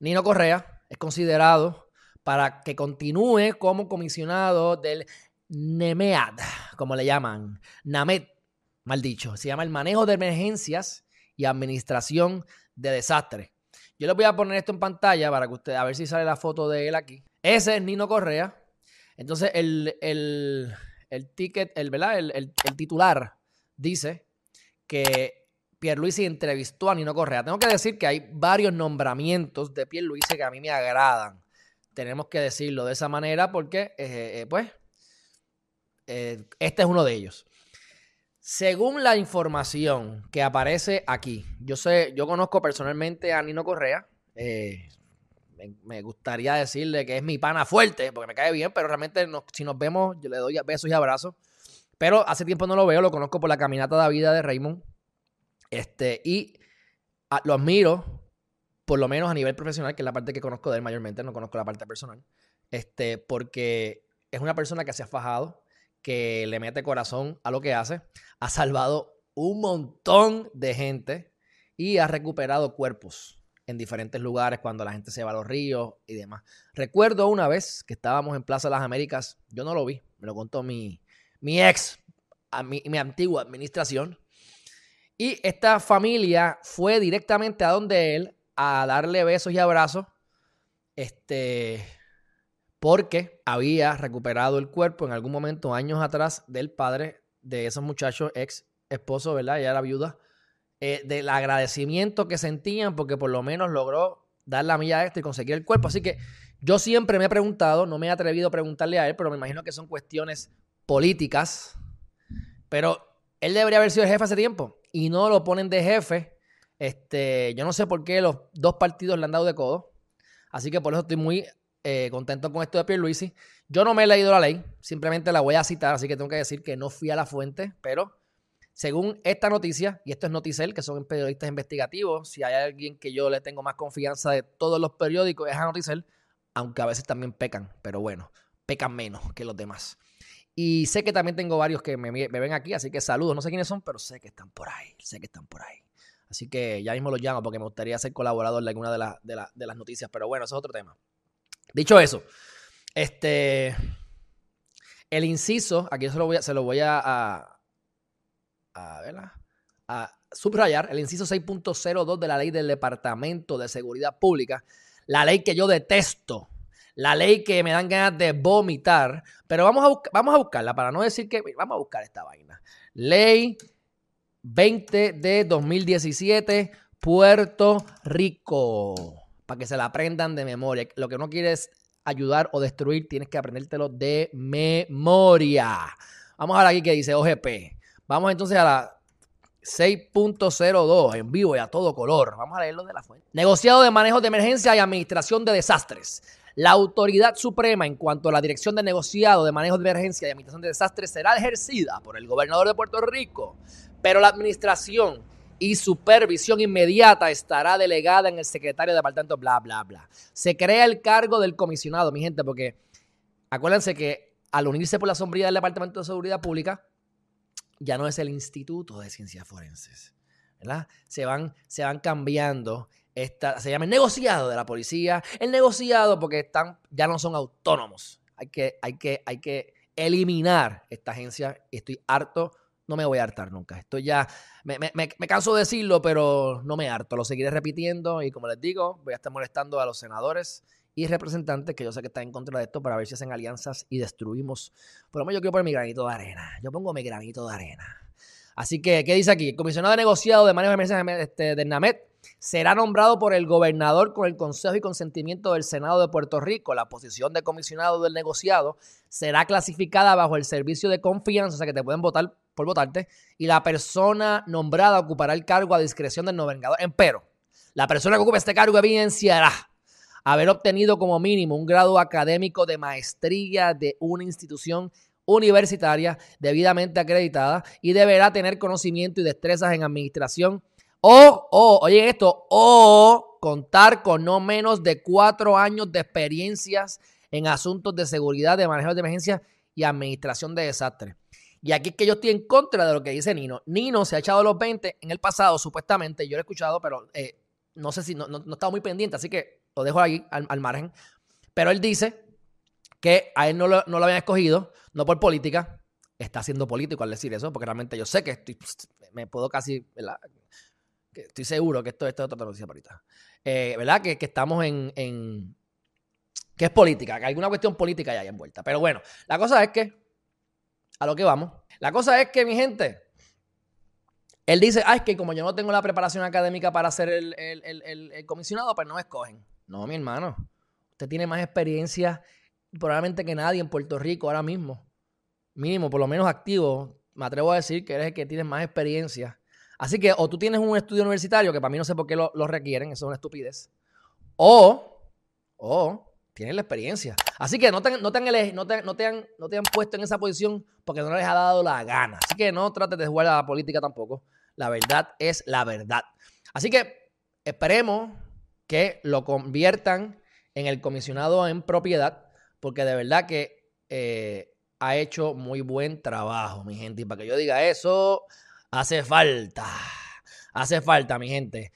Nino Correa es considerado para que continúe como comisionado del NEMEAD, como le llaman, NAMED, mal dicho. Se llama el manejo de emergencias y administración de desastres. Yo les voy a poner esto en pantalla para que ustedes, a ver si sale la foto de él aquí. Ese es Nino Correa. Entonces, el, ticket, el, ¿verdad? El, el, titular dice que Pierluisi entrevistó a Nino Correa. Tengo que decir que hay varios nombramientos de Pierluisi que a mí me agradan. Tenemos que decirlo de esa manera porque, eh, eh, pues, eh, este es uno de ellos. Según la información que aparece aquí, yo sé, yo conozco personalmente a Nino Correa. me, gustaría decirle que es mi pana fuerte, porque me cae bien, pero realmente si nos vemos, yo le doy besos y abrazos. Pero hace tiempo no lo veo, lo conozco por la caminata de vida de Raymond. Este, y lo admiro, por lo menos a nivel profesional, que es la parte que conozco de él mayormente, no conozco la parte personal. Este, porque es una persona que se ha fajado, que le mete corazón a lo que hace, ha salvado un montón de gente y ha recuperado cuerpos en diferentes lugares cuando la gente se va a los ríos y demás. Recuerdo una vez que estábamos en Plaza de las Américas, yo no lo vi, me lo contó mi, mi ex, mi, mi antigua administración, y esta familia fue directamente a donde él a darle besos y abrazos, este, porque había recuperado el cuerpo en algún momento, años atrás, del padre de esos muchachos, ex esposo, ¿verdad? Ella era viuda, eh, del agradecimiento que sentían porque por lo menos logró dar la milla extra y conseguir el cuerpo. Así que yo siempre me he preguntado, no me he atrevido a preguntarle a él, pero me imagino que son cuestiones políticas, pero él debería haber sido el jefe hace tiempo y no lo ponen de jefe. Este, yo no sé por qué los dos partidos le han dado de codo. Así que por eso estoy muy eh, contento con esto de Pierluisi. Yo no me he leído la ley, simplemente la voy a citar, así que tengo que decir que no fui a la fuente, pero según esta noticia, y esto es Noticel, que son periodistas investigativos, si hay alguien que yo le tengo más confianza de todos los periódicos, es a Noticel, aunque a veces también pecan, pero bueno, pecan menos que los demás. Y sé que también tengo varios que me, ven aquí, así que saludos. No sé quiénes son, pero sé que están por ahí. Sé que están por ahí. Así que ya mismo los llamo porque me gustaría ser colaborador de alguna de, de, las noticias. Pero bueno, eso es otro tema. Dicho eso, este. El inciso, aquí se lo voy a, se lo voy a, a, a, a subrayar, el inciso 6.02 de la ley del Departamento de Seguridad Pública, la ley que yo detesto la ley que me dan ganas de vomitar, pero vamos a, vamos a buscarla para no decir que vamos a buscar esta vaina. Ley 20 de 2017, Puerto Rico, para que se la aprendan de memoria. Lo que no quieres ayudar o destruir, tienes que aprendértelo de memoria. Vamos a ver aquí que dice OGP. Vamos entonces a la 6.02 en vivo y a todo color. Vamos a leerlo de la fuente. Negociado de manejo de emergencia y administración de desastres. La autoridad suprema en cuanto a la dirección de negociado de manejo de emergencia y administración de desastres será ejercida por el gobernador de Puerto Rico, pero la administración y supervisión inmediata estará delegada en el secretario de departamento, bla, bla, bla. Se crea el cargo del comisionado, mi gente, porque acuérdense que al unirse por la sombría del Departamento de Seguridad Pública, ya no es el Instituto de Ciencias Forenses, Se van, se van cambiando se llama el negociado de la policía. El negociado porque están, ya no son autónomos. Hay que, hay que, hay que eliminar esta agencia. Estoy harto. No me voy a hartar nunca. Estoy ya, me, me, canso de decirlo, pero no me harto. Lo seguiré repitiendo y como les digo, voy a estar molestando a los senadores y representantes que yo sé que están en contra de esto para ver si hacen alianzas y destruimos. Por lo menos yo quiero poner mi granito de arena. Yo pongo mi granito de arena. Así que, ¿qué dice aquí? Comisionado de negociado de manejo este, de NAMET será nombrado por el gobernador con el consejo y consentimiento del Senado de Puerto Rico. La posición de comisionado del negociado será clasificada bajo el servicio de confianza, o sea que te pueden votar por votarte, y la persona nombrada ocupará el cargo a discreción del gobernador. Empero, la persona que ocupe este cargo evidenciará haber obtenido como mínimo un grado académico de maestría de una institución universitaria debidamente acreditada y deberá tener conocimiento y destrezas en administración o, o, oye esto, o contar con no menos de cuatro años de experiencias en asuntos de seguridad, de manejo de emergencia y administración de desastres. Y aquí es que yo estoy en contra de lo que dice Nino. Nino se ha echado los 20 en el pasado, supuestamente. Yo lo he escuchado, pero eh, no sé si no, no, he estado muy pendiente. Así que lo dejo ahí al, margen. Pero él dice que a él no lo, no lo habían escogido, no por política, está siendo político al decir eso, porque realmente yo sé que estoy, me puedo casi, estoy seguro que esto, esto es otra noticia ahorita. Eh, ¿Verdad? Que, estamos en, en, que es política, que hay alguna cuestión política ya envuelta. Pero bueno, la cosa es que, a lo que vamos, la cosa es que, mi gente, él dice, ah, es que como yo no tengo la preparación académica para ser el, el comisionado, pues no me escogen. No, mi hermano, usted tiene más experiencia probablemente que nadie en Puerto Rico ahora mismo mínimo, por lo menos activo, me atrevo a decir que eres el que tienes más experiencia. Así que o tú tienes un estudio universitario, que para mí no sé por qué lo, requieren, eso es una estupidez, o, o tienes la experiencia. Así que no te, no, han, no, te, no, te han, no te han puesto en esa posición porque no les ha dado la gana. Así que no trates de jugar a la política tampoco. La verdad es la verdad. Así que esperemos que lo conviertan en el comisionado en propiedad, porque de verdad que eh, ha hecho muy buen trabajo, mi gente. Y para que yo diga eso, hace falta. Hace falta, mi gente.